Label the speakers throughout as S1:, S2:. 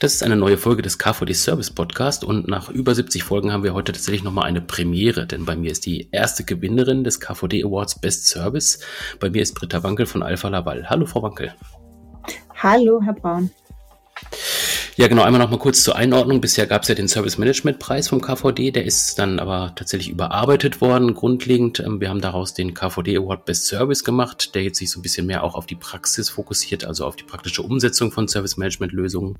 S1: Das ist eine neue Folge des KVD Service Podcast und nach über 70 Folgen haben wir heute tatsächlich nochmal eine Premiere, denn bei mir ist die erste Gewinnerin des KVD Awards Best Service. Bei mir ist Britta Wankel von Alpha Laval. Hallo, Frau Wankel.
S2: Hallo, Herr Braun.
S1: Ja, genau. Einmal noch mal kurz zur Einordnung. Bisher gab es ja den Service Management Preis vom KVD. Der ist dann aber tatsächlich überarbeitet worden, grundlegend. Ähm, wir haben daraus den KVD Award Best Service gemacht, der jetzt sich so ein bisschen mehr auch auf die Praxis fokussiert, also auf die praktische Umsetzung von Service Management Lösungen.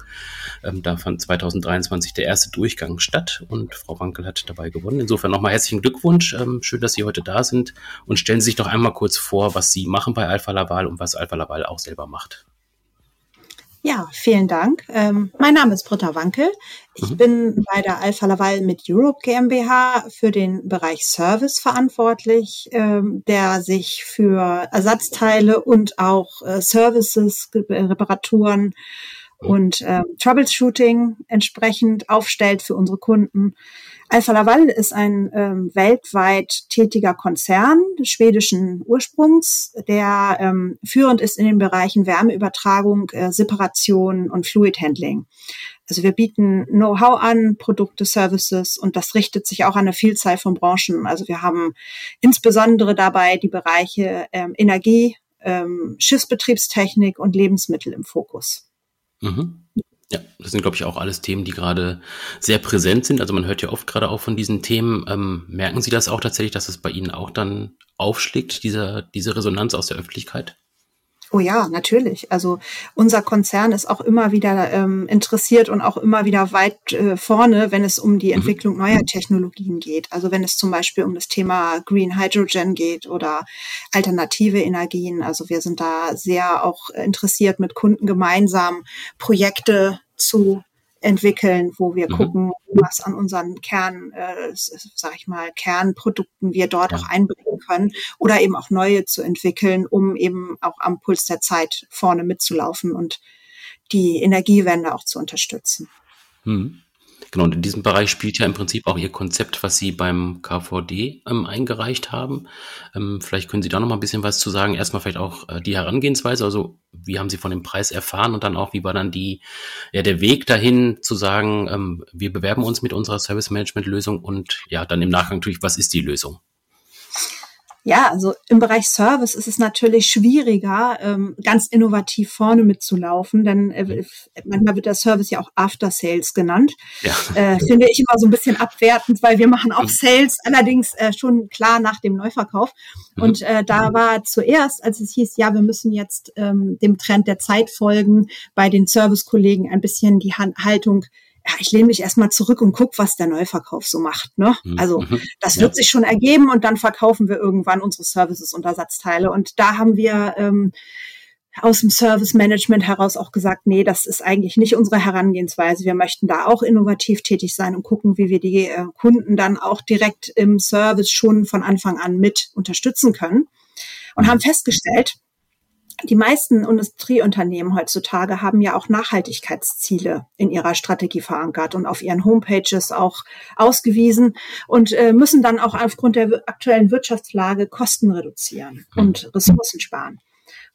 S1: Ähm, da fand 2023 der erste Durchgang statt und Frau Wankel hat dabei gewonnen. Insofern nochmal herzlichen Glückwunsch. Ähm, schön, dass Sie heute da sind und stellen Sie sich doch einmal kurz vor, was Sie machen bei Alpha Laval und was Alpha Laval auch selber macht.
S2: Ja, vielen Dank. Ähm, mein Name ist Britta Wankel. Ich mhm. bin bei der Alpha Laval mit Europe GmbH für den Bereich Service verantwortlich, ähm, der sich für Ersatzteile und auch äh, Services, Reparaturen. Und äh, Troubleshooting entsprechend aufstellt für unsere Kunden. Alfa Laval ist ein ähm, weltweit tätiger Konzern schwedischen Ursprungs, der ähm, führend ist in den Bereichen Wärmeübertragung, äh, Separation und Fluid Handling. Also wir bieten Know-how an, Produkte, Services und das richtet sich auch an eine Vielzahl von Branchen. Also wir haben insbesondere dabei die Bereiche ähm, Energie, ähm, Schiffsbetriebstechnik und Lebensmittel im Fokus.
S1: Mhm. Ja, das sind, glaube ich, auch alles Themen, die gerade sehr präsent sind. Also man hört ja oft gerade auch von diesen Themen. Ähm, merken Sie das auch tatsächlich, dass es bei Ihnen auch dann aufschlägt, diese, diese Resonanz aus der Öffentlichkeit?
S2: Oh ja, natürlich. Also unser Konzern ist auch immer wieder ähm, interessiert und auch immer wieder weit äh, vorne, wenn es um die mhm. Entwicklung mhm. neuer Technologien geht. Also wenn es zum Beispiel um das Thema Green Hydrogen geht oder alternative Energien. Also wir sind da sehr auch interessiert, mit Kunden gemeinsam Projekte zu entwickeln, wo wir mhm. gucken, was an unseren Kern, äh, sag ich mal, Kernprodukten wir dort ja. auch einbringen können oder eben auch neue zu entwickeln, um eben auch am Puls der Zeit vorne mitzulaufen und die Energiewende auch zu unterstützen.
S1: Mhm. Genau, und in diesem Bereich spielt ja im Prinzip auch Ihr Konzept, was Sie beim KVD ähm, eingereicht haben. Ähm, vielleicht können Sie da noch mal ein bisschen was zu sagen. Erstmal vielleicht auch äh, die Herangehensweise, also wie haben Sie von dem Preis erfahren und dann auch, wie war dann die, ja, der Weg dahin zu sagen, ähm, wir bewerben uns mit unserer Service Management Lösung und ja, dann im Nachgang natürlich, was ist die Lösung?
S2: Ja, also im Bereich Service ist es natürlich schwieriger, ähm, ganz innovativ vorne mitzulaufen, denn äh, mhm. manchmal wird der Service ja auch After Sales genannt. Ja. Äh, finde ich immer so ein bisschen abwertend, weil wir machen auch mhm. Sales, allerdings äh, schon klar nach dem Neuverkauf. Mhm. Und äh, da war zuerst, als es hieß, ja, wir müssen jetzt ähm, dem Trend der Zeit folgen, bei den Servicekollegen ein bisschen die Haltung ja, ich lehne mich erstmal zurück und guck, was der Neuverkauf so macht. Ne? Mhm. Also mhm. das wird ja. sich schon ergeben und dann verkaufen wir irgendwann unsere Services und Ersatzteile. Und da haben wir ähm, aus dem Service Management heraus auch gesagt, nee, das ist eigentlich nicht unsere Herangehensweise. Wir möchten da auch innovativ tätig sein und gucken, wie wir die äh, Kunden dann auch direkt im Service schon von Anfang an mit unterstützen können. Und haben festgestellt, die meisten Industrieunternehmen heutzutage haben ja auch Nachhaltigkeitsziele in ihrer Strategie verankert und auf ihren Homepages auch ausgewiesen und äh, müssen dann auch aufgrund der aktuellen Wirtschaftslage Kosten reduzieren und Ressourcen sparen.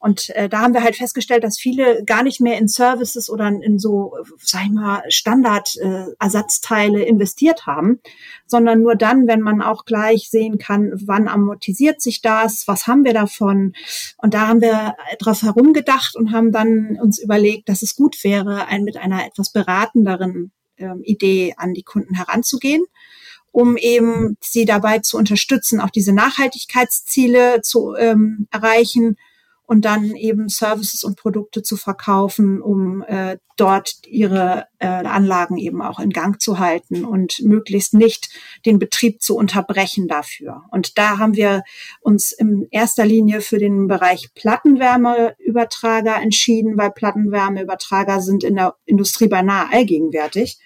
S2: Und äh, da haben wir halt festgestellt, dass viele gar nicht mehr in Services oder in so, sag ich mal, Standard-Ersatzteile äh, investiert haben, sondern nur dann, wenn man auch gleich sehen kann, wann amortisiert sich das, was haben wir davon. Und da haben wir drauf herumgedacht und haben dann uns überlegt, dass es gut wäre, ein, mit einer etwas beratenderen ähm, Idee an die Kunden heranzugehen um eben sie dabei zu unterstützen, auch diese Nachhaltigkeitsziele zu ähm, erreichen und dann eben Services und Produkte zu verkaufen, um äh, dort ihre äh, Anlagen eben auch in Gang zu halten und möglichst nicht den Betrieb zu unterbrechen dafür. Und da haben wir uns in erster Linie für den Bereich Plattenwärmeübertrager entschieden, weil Plattenwärmeübertrager sind in der Industrie beinahe allgegenwärtig.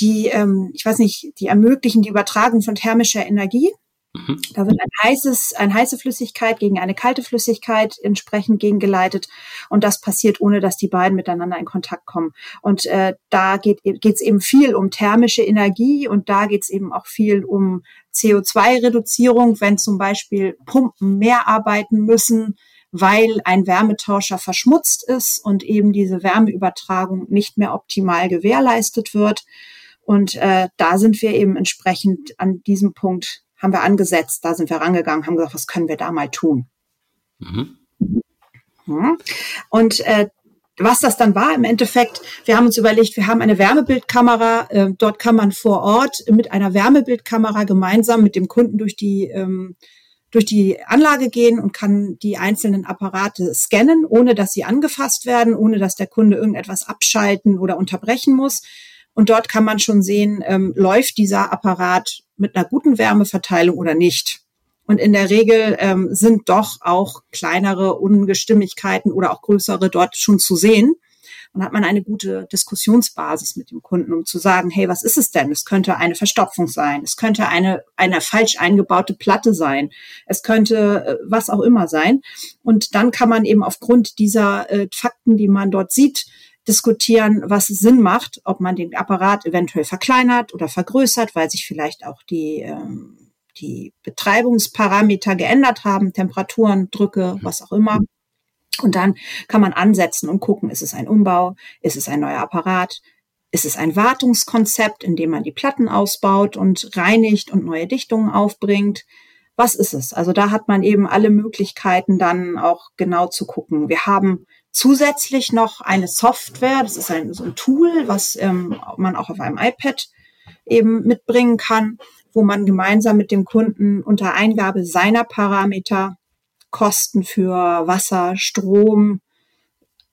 S2: Die, ähm, ich weiß nicht, die ermöglichen die Übertragung von thermischer Energie Mhm. Da wird ein heißes, eine heiße Flüssigkeit gegen eine kalte Flüssigkeit entsprechend gegengeleitet und das passiert, ohne dass die beiden miteinander in Kontakt kommen. Und äh, da geht es eben viel um thermische Energie und da geht es eben auch viel um CO2-Reduzierung, wenn zum Beispiel Pumpen mehr arbeiten müssen, weil ein Wärmetauscher verschmutzt ist und eben diese Wärmeübertragung nicht mehr optimal gewährleistet wird. Und äh, da sind wir eben entsprechend an diesem Punkt haben wir angesetzt, da sind wir rangegangen, haben gesagt, was können wir da mal tun? Mhm. Mhm. Und äh, was das dann war im Endeffekt, wir haben uns überlegt, wir haben eine Wärmebildkamera, äh, dort kann man vor Ort mit einer Wärmebildkamera gemeinsam mit dem Kunden durch die ähm, durch die Anlage gehen und kann die einzelnen Apparate scannen, ohne dass sie angefasst werden, ohne dass der Kunde irgendetwas abschalten oder unterbrechen muss. Und dort kann man schon sehen, ähm, läuft dieser Apparat mit einer guten Wärmeverteilung oder nicht. Und in der Regel ähm, sind doch auch kleinere Ungestimmigkeiten oder auch größere dort schon zu sehen. Und hat man eine gute Diskussionsbasis mit dem Kunden, um zu sagen, hey, was ist es denn? Es könnte eine Verstopfung sein. Es könnte eine, eine falsch eingebaute Platte sein. Es könnte äh, was auch immer sein. Und dann kann man eben aufgrund dieser äh, Fakten, die man dort sieht, diskutieren, was Sinn macht, ob man den Apparat eventuell verkleinert oder vergrößert, weil sich vielleicht auch die, ähm, die Betreibungsparameter geändert haben, Temperaturen, Drücke, mhm. was auch immer. Und dann kann man ansetzen und gucken, ist es ein Umbau, ist es ein neuer Apparat, ist es ein Wartungskonzept, in dem man die Platten ausbaut und reinigt und neue Dichtungen aufbringt. Was ist es? Also da hat man eben alle Möglichkeiten dann auch genau zu gucken. Wir haben zusätzlich noch eine Software, das ist ein, so ein Tool, was ähm, man auch auf einem iPad eben mitbringen kann, wo man gemeinsam mit dem Kunden unter Eingabe seiner Parameter Kosten für Wasser, Strom,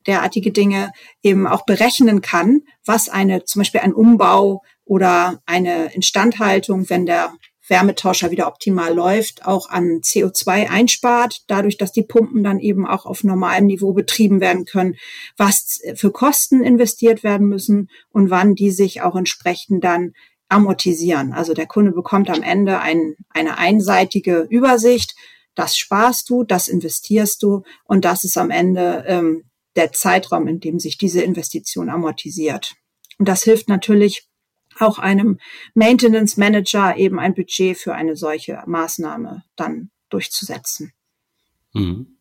S2: derartige Dinge eben auch berechnen kann, was eine, zum Beispiel ein Umbau oder eine Instandhaltung, wenn der Wärmetauscher wieder optimal läuft, auch an CO2 einspart, dadurch, dass die Pumpen dann eben auch auf normalem Niveau betrieben werden können, was für Kosten investiert werden müssen und wann die sich auch entsprechend dann amortisieren. Also der Kunde bekommt am Ende ein, eine einseitige Übersicht. Das sparst du, das investierst du und das ist am Ende ähm, der Zeitraum, in dem sich diese Investition amortisiert. Und das hilft natürlich auch einem Maintenance Manager eben ein Budget für eine solche Maßnahme dann durchzusetzen.
S1: Mhm.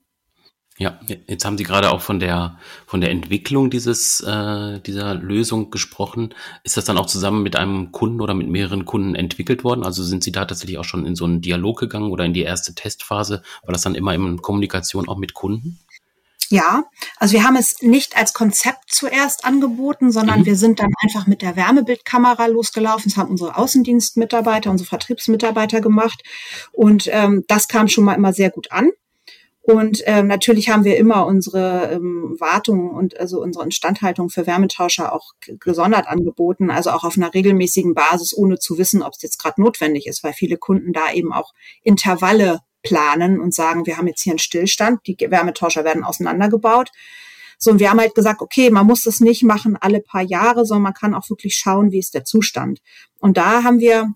S1: Ja, jetzt haben Sie gerade auch von der von der Entwicklung dieses äh, dieser Lösung gesprochen. Ist das dann auch zusammen mit einem Kunden oder mit mehreren Kunden entwickelt worden? Also sind Sie da tatsächlich auch schon in so einen Dialog gegangen oder in die erste Testphase? War das dann immer in Kommunikation auch mit Kunden?
S2: Ja, also wir haben es nicht als Konzept zuerst angeboten, sondern mhm. wir sind dann einfach mit der Wärmebildkamera losgelaufen. Das haben unsere Außendienstmitarbeiter, unsere Vertriebsmitarbeiter gemacht. Und ähm, das kam schon mal immer sehr gut an. Und ähm, natürlich haben wir immer unsere ähm, Wartung und also unsere Instandhaltung für Wärmetauscher auch gesondert angeboten, also auch auf einer regelmäßigen Basis, ohne zu wissen, ob es jetzt gerade notwendig ist, weil viele Kunden da eben auch Intervalle planen und sagen, wir haben jetzt hier einen Stillstand, die Wärmetauscher werden auseinandergebaut. So, und wir haben halt gesagt, okay, man muss das nicht machen alle paar Jahre, sondern man kann auch wirklich schauen, wie ist der Zustand. Und da haben wir,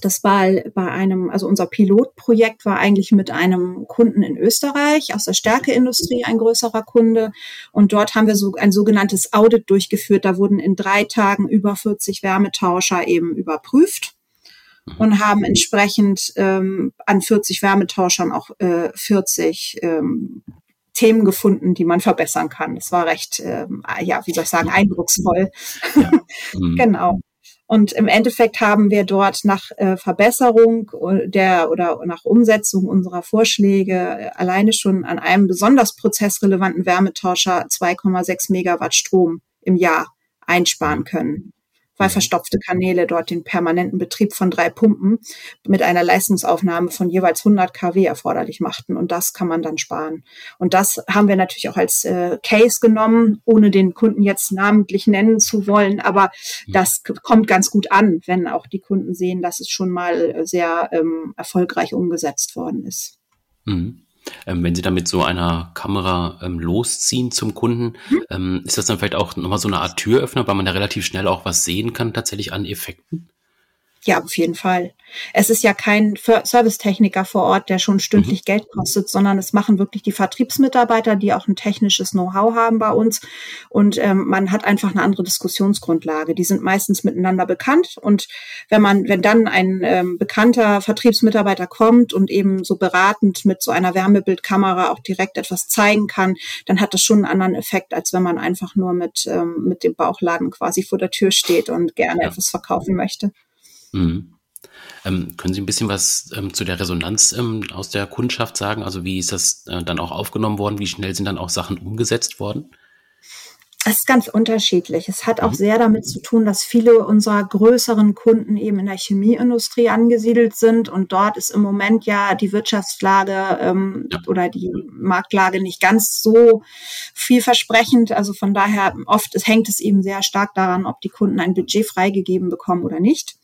S2: das war bei einem, also unser Pilotprojekt war eigentlich mit einem Kunden in Österreich aus der Stärkeindustrie ein größerer Kunde. Und dort haben wir so ein sogenanntes Audit durchgeführt. Da wurden in drei Tagen über 40 Wärmetauscher eben überprüft und haben entsprechend ähm, an 40 Wärmetauschern auch äh, 40 ähm, Themen gefunden, die man verbessern kann. Das war recht, ähm, ja, wie soll ich sagen, eindrucksvoll. Ja. Mhm. genau. Und im Endeffekt haben wir dort nach äh, Verbesserung der oder nach Umsetzung unserer Vorschläge äh, alleine schon an einem besonders prozessrelevanten Wärmetauscher 2,6 Megawatt Strom im Jahr einsparen mhm. können weil verstopfte Kanäle dort den permanenten Betrieb von drei Pumpen mit einer Leistungsaufnahme von jeweils 100 kW erforderlich machten. Und das kann man dann sparen. Und das haben wir natürlich auch als äh, Case genommen, ohne den Kunden jetzt namentlich nennen zu wollen. Aber das kommt ganz gut an, wenn auch die Kunden sehen, dass es schon mal sehr ähm, erfolgreich umgesetzt worden ist.
S1: Mhm. Ähm, wenn Sie dann mit so einer Kamera ähm, losziehen zum Kunden, mhm. ähm, ist das dann vielleicht auch nochmal so eine Art Türöffner, weil man da relativ schnell auch was sehen kann, tatsächlich an Effekten?
S2: Ja, auf jeden Fall. Es ist ja kein Servicetechniker vor Ort, der schon stündlich mhm. Geld kostet, sondern es machen wirklich die Vertriebsmitarbeiter, die auch ein technisches Know-how haben bei uns. Und ähm, man hat einfach eine andere Diskussionsgrundlage. Die sind meistens miteinander bekannt. Und wenn man, wenn dann ein ähm, bekannter Vertriebsmitarbeiter kommt und eben so beratend mit so einer Wärmebildkamera auch direkt etwas zeigen kann, dann hat das schon einen anderen Effekt, als wenn man einfach nur mit, ähm, mit dem Bauchladen quasi vor der Tür steht und gerne ja. etwas verkaufen möchte.
S1: Mhm. Ähm, können Sie ein bisschen was ähm, zu der Resonanz ähm, aus der Kundschaft sagen? Also wie ist das äh, dann auch aufgenommen worden? Wie schnell sind dann auch Sachen umgesetzt worden?
S2: Es ist ganz unterschiedlich. Es hat auch mhm. sehr damit zu tun, dass viele unserer größeren Kunden eben in der Chemieindustrie angesiedelt sind und dort ist im Moment ja die Wirtschaftslage ähm, ja. oder die Marktlage nicht ganz so vielversprechend. Also von daher oft es hängt es eben sehr stark daran, ob die Kunden ein Budget freigegeben bekommen oder nicht.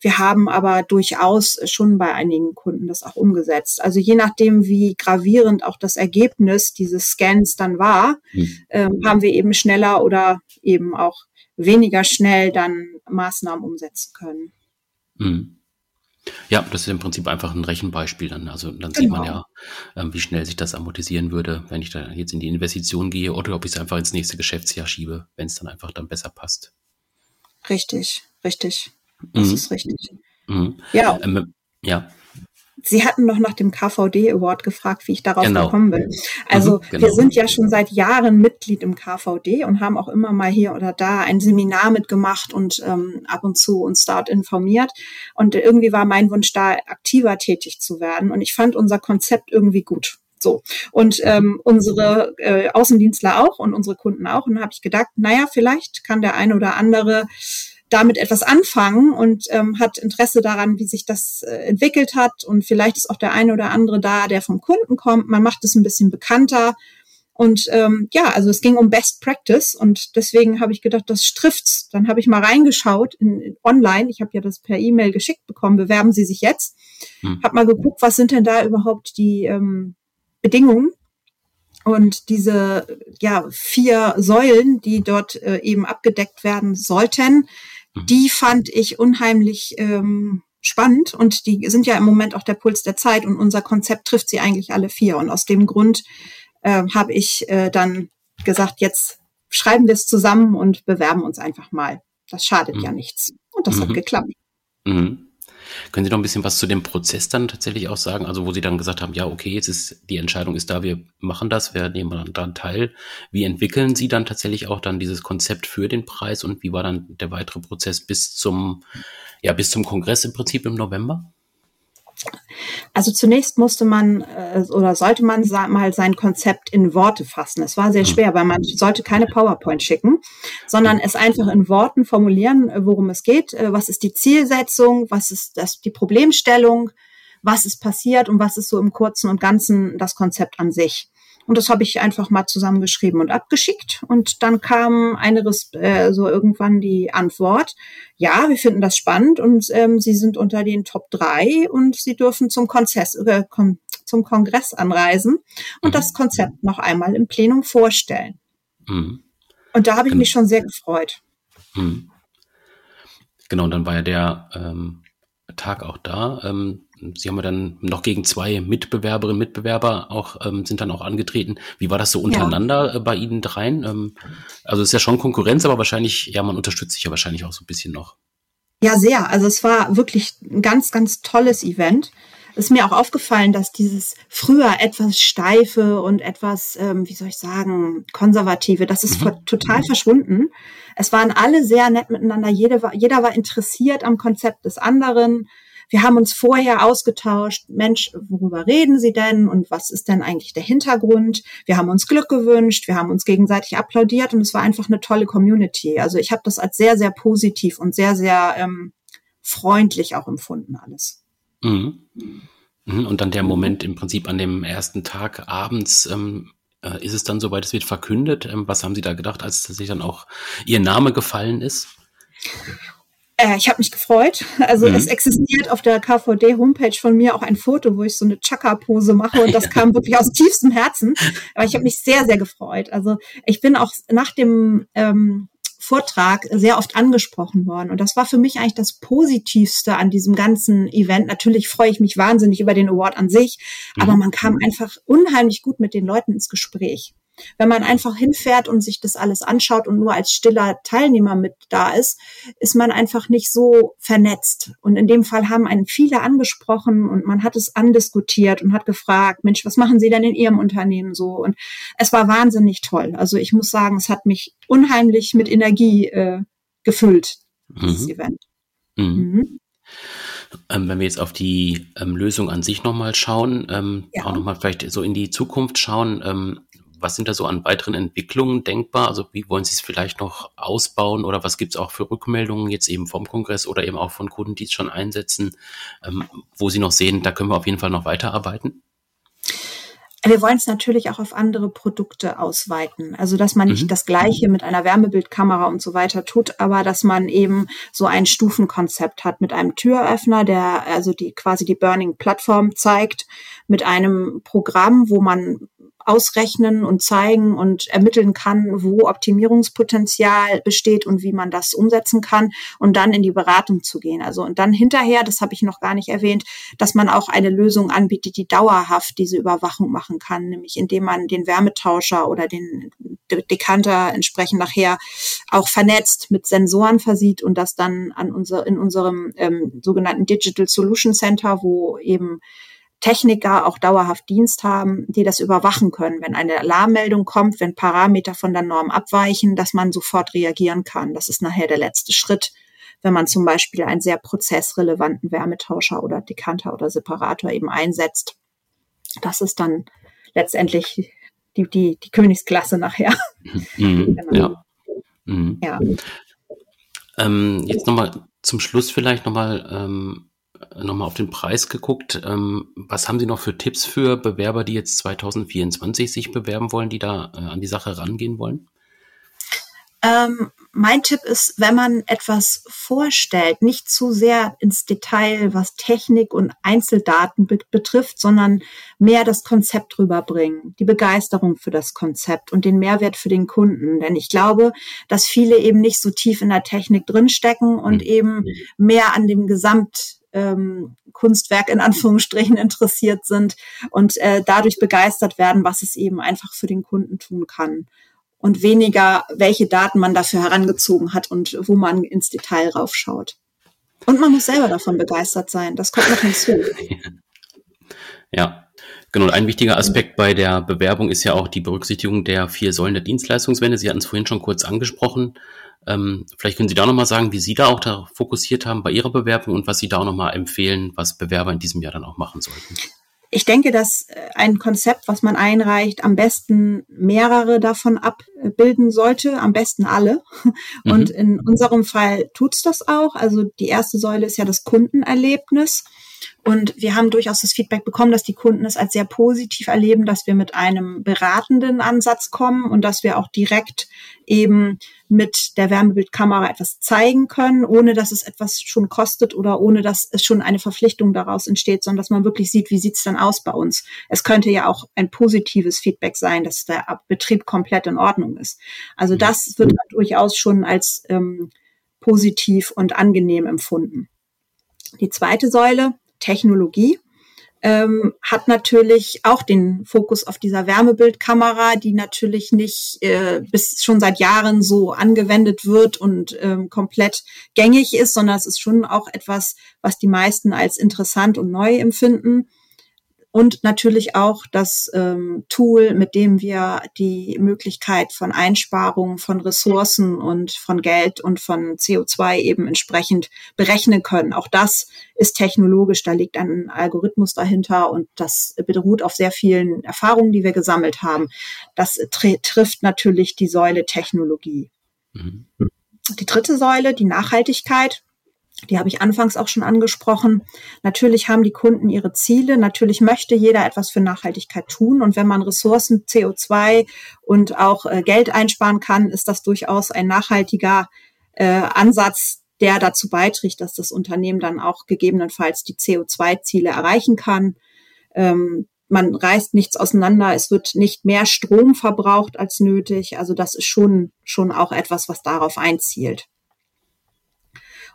S2: Wir haben aber durchaus schon bei einigen Kunden das auch umgesetzt. Also je nachdem, wie gravierend auch das Ergebnis dieses Scans dann war, mhm. ähm, haben wir eben schneller oder eben auch weniger schnell dann Maßnahmen umsetzen können.
S1: Mhm. Ja, das ist im Prinzip einfach ein Rechenbeispiel dann. Also dann sieht man ja, genau. ähm, wie schnell sich das amortisieren würde, wenn ich da jetzt in die Investition gehe oder ob ich es einfach ins nächste Geschäftsjahr schiebe, wenn es dann einfach dann besser passt.
S2: Richtig, richtig. Das mhm. ist richtig. Mhm. Ja. Ähm, ja. Sie hatten noch nach dem KVD Award gefragt, wie ich darauf genau. gekommen bin. Also mhm, genau. wir sind ja schon seit Jahren Mitglied im KVD und haben auch immer mal hier oder da ein Seminar mitgemacht und ähm, ab und zu uns dort informiert. Und irgendwie war mein Wunsch da, aktiver tätig zu werden. Und ich fand unser Konzept irgendwie gut. So. Und mhm. ähm, unsere äh, Außendienstler auch und unsere Kunden auch. Und da habe ich gedacht, naja, vielleicht kann der eine oder andere damit etwas anfangen und ähm, hat Interesse daran, wie sich das äh, entwickelt hat. Und vielleicht ist auch der eine oder andere da, der vom Kunden kommt. Man macht es ein bisschen bekannter. Und ähm, ja, also es ging um Best Practice und deswegen habe ich gedacht, das trifft's. Dann habe ich mal reingeschaut in, in online. Ich habe ja das per E-Mail geschickt bekommen. Bewerben Sie sich jetzt. Hm. Hab mal geguckt, was sind denn da überhaupt die ähm, Bedingungen und diese ja vier Säulen, die dort äh, eben abgedeckt werden sollten, Mhm. Die fand ich unheimlich ähm, spannend und die sind ja im Moment auch der Puls der Zeit und unser Konzept trifft sie eigentlich alle vier. Und aus dem Grund äh, habe ich äh, dann gesagt, jetzt schreiben wir es zusammen und bewerben uns einfach mal. Das schadet mhm. ja nichts. Und das mhm. hat geklappt.
S1: Mhm. Können Sie noch ein bisschen was zu dem Prozess dann tatsächlich auch sagen? Also wo Sie dann gesagt haben, ja, okay, jetzt ist die Entscheidung ist da, wir machen das, wir nehmen dann teil. Wie entwickeln Sie dann tatsächlich auch dann dieses Konzept für den Preis und wie war dann der weitere Prozess bis zum, ja, bis zum Kongress im Prinzip im November?
S2: Also zunächst musste man äh, oder sollte man mal sein Konzept in Worte fassen. Es war sehr mhm. schwer, weil man sollte keine PowerPoint schicken, sondern es einfach in Worten formulieren, äh, worum es geht. Äh, was ist die Zielsetzung? Was ist das, die Problemstellung? Was ist passiert und was ist so im Kurzen und Ganzen das Konzept an sich? Und das habe ich einfach mal zusammengeschrieben und abgeschickt. Und dann kam eine äh, so irgendwann die Antwort, ja, wir finden das spannend und ähm, Sie sind unter den Top drei und Sie dürfen zum, Konzess, äh, zum Kongress anreisen und mhm. das Konzept noch einmal im Plenum vorstellen. Mhm. Und da habe ich genau. mich schon sehr gefreut. Mhm.
S1: Genau, und dann war ja der ähm, Tag auch da. Ähm, Sie haben ja dann noch gegen zwei Mitbewerberinnen, Mitbewerber auch, ähm, sind dann auch angetreten. Wie war das so untereinander ja. äh, bei Ihnen dreien? Ähm, also es ist ja schon Konkurrenz, aber wahrscheinlich, ja, man unterstützt sich ja wahrscheinlich auch so ein bisschen noch.
S2: Ja, sehr. Also es war wirklich ein ganz, ganz tolles Event. Es ist mir auch aufgefallen, dass dieses früher etwas steife und etwas, ähm, wie soll ich sagen, konservative, das ist mhm. total verschwunden. Es waren alle sehr nett miteinander. Jede war, jeder war interessiert am Konzept des anderen. Wir haben uns vorher ausgetauscht, Mensch, worüber reden Sie denn und was ist denn eigentlich der Hintergrund? Wir haben uns Glück gewünscht, wir haben uns gegenseitig applaudiert und es war einfach eine tolle Community. Also ich habe das als sehr, sehr positiv und sehr, sehr ähm, freundlich auch empfunden alles.
S1: Mhm. mhm. Und dann der Moment im Prinzip an dem ersten Tag abends, ähm, äh, ist es dann soweit, es wird verkündet? Ähm, was haben Sie da gedacht, als sich dann auch Ihr Name gefallen ist?
S2: Äh, ich habe mich gefreut. Also mhm. es existiert auf der KVD-Homepage von mir auch ein Foto, wo ich so eine Chaka-Pose mache und das kam wirklich aus tiefstem Herzen. Aber ich habe mich sehr, sehr gefreut. Also ich bin auch nach dem ähm, Vortrag sehr oft angesprochen worden. Und das war für mich eigentlich das Positivste an diesem ganzen Event. Natürlich freue ich mich wahnsinnig über den Award an sich, mhm. aber man kam einfach unheimlich gut mit den Leuten ins Gespräch. Wenn man einfach hinfährt und sich das alles anschaut und nur als stiller Teilnehmer mit da ist, ist man einfach nicht so vernetzt. Und in dem Fall haben einen viele angesprochen und man hat es andiskutiert und hat gefragt, Mensch, was machen Sie denn in Ihrem Unternehmen so? Und es war wahnsinnig toll. Also ich muss sagen, es hat mich unheimlich mit Energie äh, gefüllt, dieses mhm. Event.
S1: Mhm. Mhm. Ähm, wenn wir jetzt auf die ähm, Lösung an sich nochmal schauen, ähm, ja. auch nochmal vielleicht so in die Zukunft schauen, ähm, was sind da so an weiteren Entwicklungen denkbar? Also wie wollen Sie es vielleicht noch ausbauen oder was gibt es auch für Rückmeldungen jetzt eben vom Kongress oder eben auch von Kunden, die es schon einsetzen, ähm, wo Sie noch sehen, da können wir auf jeden Fall noch weiterarbeiten?
S2: Wir wollen es natürlich auch auf andere Produkte ausweiten. Also, dass man nicht mhm. das Gleiche mit einer Wärmebildkamera und so weiter tut, aber dass man eben so ein Stufenkonzept hat mit einem Türöffner, der also die quasi die Burning Plattform zeigt, mit einem Programm, wo man ausrechnen und zeigen und ermitteln kann, wo Optimierungspotenzial besteht und wie man das umsetzen kann und dann in die Beratung zu gehen. Also und dann hinterher, das habe ich noch gar nicht erwähnt, dass man auch eine Lösung anbietet, die dauerhaft diese Überwachung machen kann, nämlich indem man den Wärmetauscher oder den Dekanter entsprechend nachher auch vernetzt mit Sensoren versieht und das dann an unser, in unserem ähm, sogenannten Digital Solution Center, wo eben Techniker auch dauerhaft Dienst haben, die das überwachen können. Wenn eine Alarmmeldung kommt, wenn Parameter von der Norm abweichen, dass man sofort reagieren kann. Das ist nachher der letzte Schritt, wenn man zum Beispiel einen sehr prozessrelevanten Wärmetauscher oder Dekanter oder Separator eben einsetzt. Das ist dann letztendlich die, die, die Königsklasse nachher.
S1: Mhm. Ja. Mhm. ja. Ähm, jetzt nochmal zum Schluss vielleicht nochmal ähm, nochmal auf den Preis geguckt. Ähm, was haben Sie noch für Tipps für Bewerber, die jetzt 2024 sich bewerben wollen, die da äh, an die Sache rangehen wollen?
S2: Ähm, mein Tipp ist, wenn man etwas vorstellt, nicht zu sehr ins Detail, was Technik und Einzeldaten be betrifft, sondern mehr das Konzept rüberbringen, die Begeisterung für das Konzept und den Mehrwert für den Kunden. Denn ich glaube, dass viele eben nicht so tief in der Technik drinstecken und mhm. eben mehr an dem Gesamt ähm, Kunstwerk in Anführungsstrichen interessiert sind und äh, dadurch begeistert werden, was es eben einfach für den Kunden tun kann. Und weniger, welche Daten man dafür herangezogen hat und wo man ins Detail raufschaut. Und man muss selber davon begeistert sein. Das kommt noch hinzu.
S1: Ja, Genau, ein wichtiger Aspekt bei der Bewerbung ist ja auch die Berücksichtigung der vier Säulen der Dienstleistungswende. Sie hatten es vorhin schon kurz angesprochen. Ähm, vielleicht können Sie da nochmal sagen, wie Sie da auch da fokussiert haben bei Ihrer Bewerbung und was Sie da auch nochmal empfehlen, was Bewerber in diesem Jahr dann auch machen sollten.
S2: Ich denke, dass äh, ein Konzept, was man einreicht, am besten mehrere davon abbilden sollte, am besten alle. Und mhm. in unserem Fall tut's das auch. Also die erste Säule ist ja das Kundenerlebnis. Und wir haben durchaus das Feedback bekommen, dass die Kunden es als sehr positiv erleben, dass wir mit einem beratenden Ansatz kommen und dass wir auch direkt eben mit der Wärmebildkamera etwas zeigen können, ohne dass es etwas schon kostet oder ohne dass es schon eine Verpflichtung daraus entsteht, sondern dass man wirklich sieht, wie sieht's dann aus bei uns. Es könnte ja auch ein positives Feedback sein, dass der Betrieb komplett in Ordnung ist. Also das wird durchaus schon als ähm, positiv und angenehm empfunden. Die zweite Säule Technologie ähm, hat natürlich auch den Fokus auf dieser Wärmebildkamera, die natürlich nicht äh, bis schon seit Jahren so angewendet wird und ähm, komplett gängig ist, sondern es ist schon auch etwas, was die meisten als interessant und neu empfinden und natürlich auch das ähm, Tool, mit dem wir die Möglichkeit von Einsparungen von Ressourcen und von Geld und von CO2 eben entsprechend berechnen können. Auch das ist technologisch, da liegt ein Algorithmus dahinter und das beruht auf sehr vielen Erfahrungen, die wir gesammelt haben. Das trifft natürlich die Säule Technologie. Mhm. Die dritte Säule, die Nachhaltigkeit, die habe ich anfangs auch schon angesprochen. Natürlich haben die Kunden ihre Ziele. Natürlich möchte jeder etwas für Nachhaltigkeit tun. Und wenn man Ressourcen, CO2 und auch äh, Geld einsparen kann, ist das durchaus ein nachhaltiger äh, Ansatz, der dazu beiträgt, dass das Unternehmen dann auch gegebenenfalls die CO2-Ziele erreichen kann. Ähm, man reißt nichts auseinander, es wird nicht mehr Strom verbraucht als nötig. Also das ist schon, schon auch etwas, was darauf einzielt.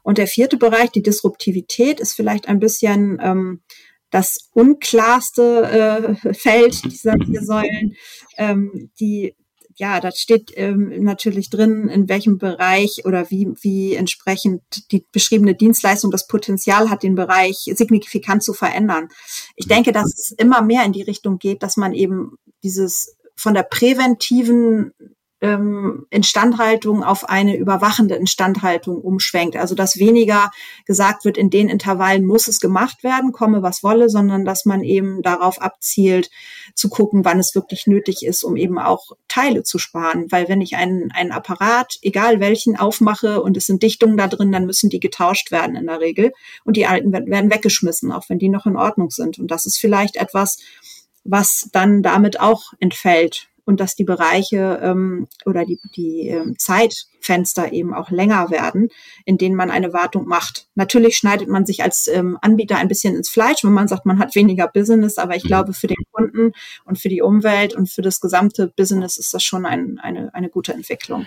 S2: Und der vierte Bereich, die Disruptivität, ist vielleicht ein bisschen ähm, das unklarste äh, Feld dieser vier Säulen. Ähm, die ja, da steht ähm, natürlich drin, in welchem Bereich oder wie, wie entsprechend die beschriebene Dienstleistung das Potenzial hat, den Bereich signifikant zu verändern. Ich denke, dass es immer mehr in die Richtung geht, dass man eben dieses von der präventiven ähm, Instandhaltung auf eine überwachende Instandhaltung umschwenkt. Also dass weniger gesagt wird, in den Intervallen muss es gemacht werden, komme was wolle, sondern dass man eben darauf abzielt, zu gucken, wann es wirklich nötig ist, um eben auch Teile zu sparen. Weil wenn ich einen, einen Apparat, egal welchen, aufmache und es sind Dichtungen da drin, dann müssen die getauscht werden in der Regel. Und die alten werden weggeschmissen, auch wenn die noch in Ordnung sind. Und das ist vielleicht etwas, was dann damit auch entfällt und dass die Bereiche ähm, oder die, die ähm, Zeitfenster eben auch länger werden, in denen man eine Wartung macht. Natürlich schneidet man sich als ähm, Anbieter ein bisschen ins Fleisch, wenn man sagt, man hat weniger Business, aber ich mhm. glaube, für den Kunden und für die Umwelt und für das gesamte Business ist das schon ein, eine, eine gute Entwicklung.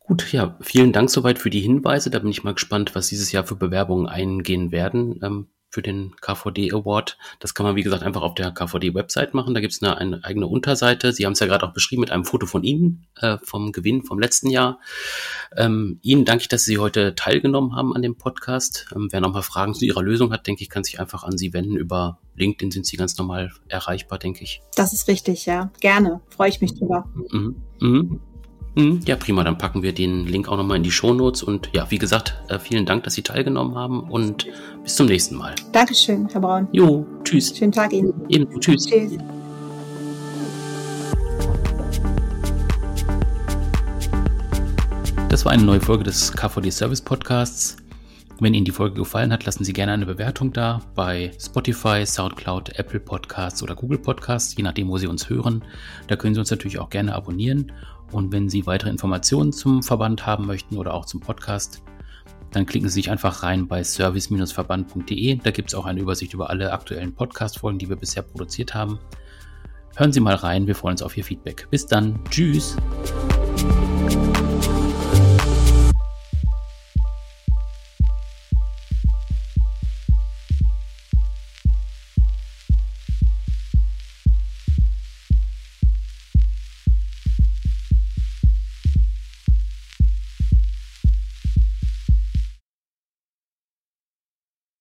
S1: Gut, ja, vielen Dank soweit für die Hinweise. Da bin ich mal gespannt, was dieses Jahr für Bewerbungen eingehen werden. Ähm, für den KVD Award. Das kann man, wie gesagt, einfach auf der KVD-Website machen. Da gibt es eine, eine, eigene Unterseite. Sie haben es ja gerade auch beschrieben mit einem Foto von Ihnen, äh, vom Gewinn vom letzten Jahr. Ähm, Ihnen danke ich, dass Sie heute teilgenommen haben an dem Podcast. Ähm, wer nochmal Fragen zu Ihrer Lösung hat, denke ich, kann sich einfach an Sie wenden. Über LinkedIn sind Sie ganz normal erreichbar, denke ich.
S2: Das ist richtig, ja. Gerne. Freue ich mich drüber. Mhm.
S1: Mhm. Mhm. Ja, prima. Dann packen wir den Link auch nochmal in die Show Notes. Und ja, wie gesagt, äh, vielen Dank, dass Sie teilgenommen haben und bis zum nächsten Mal.
S2: Dankeschön, Herr Braun.
S1: Jo, tschüss.
S2: Schönen Tag Ihnen.
S1: Ebenso, tschüss. Tschüss. Das war eine neue Folge des KVD Service Podcasts. Wenn Ihnen die Folge gefallen hat, lassen Sie gerne eine Bewertung da bei Spotify, SoundCloud, Apple Podcasts oder Google Podcasts, je nachdem, wo Sie uns hören. Da können Sie uns natürlich auch gerne abonnieren. Und wenn Sie weitere Informationen zum Verband haben möchten oder auch zum Podcast, dann klicken Sie sich einfach rein bei service-verband.de. Da gibt es auch eine Übersicht über alle aktuellen Podcast-Folgen, die wir bisher produziert haben. Hören Sie mal rein, wir freuen uns auf Ihr Feedback. Bis dann, tschüss.